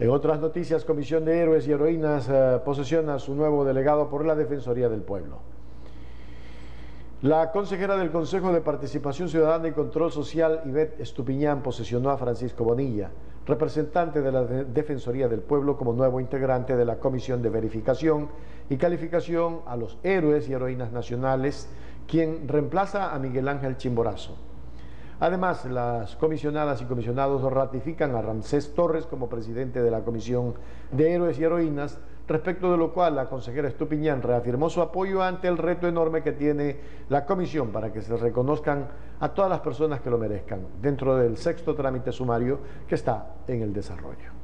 En otras noticias, Comisión de Héroes y Heroínas eh, posesiona su nuevo delegado por la Defensoría del Pueblo. La consejera del Consejo de Participación Ciudadana y Control Social, Ivette Estupiñán, posesionó a Francisco Bonilla, representante de la Defensoría del Pueblo, como nuevo integrante de la Comisión de Verificación y Calificación a los Héroes y Heroínas Nacionales, quien reemplaza a Miguel Ángel Chimborazo. Además, las comisionadas y comisionados ratifican a Ramsés Torres como presidente de la Comisión de Héroes y Heroínas, respecto de lo cual la consejera Estupiñán reafirmó su apoyo ante el reto enorme que tiene la comisión para que se reconozcan a todas las personas que lo merezcan dentro del sexto trámite sumario que está en el desarrollo.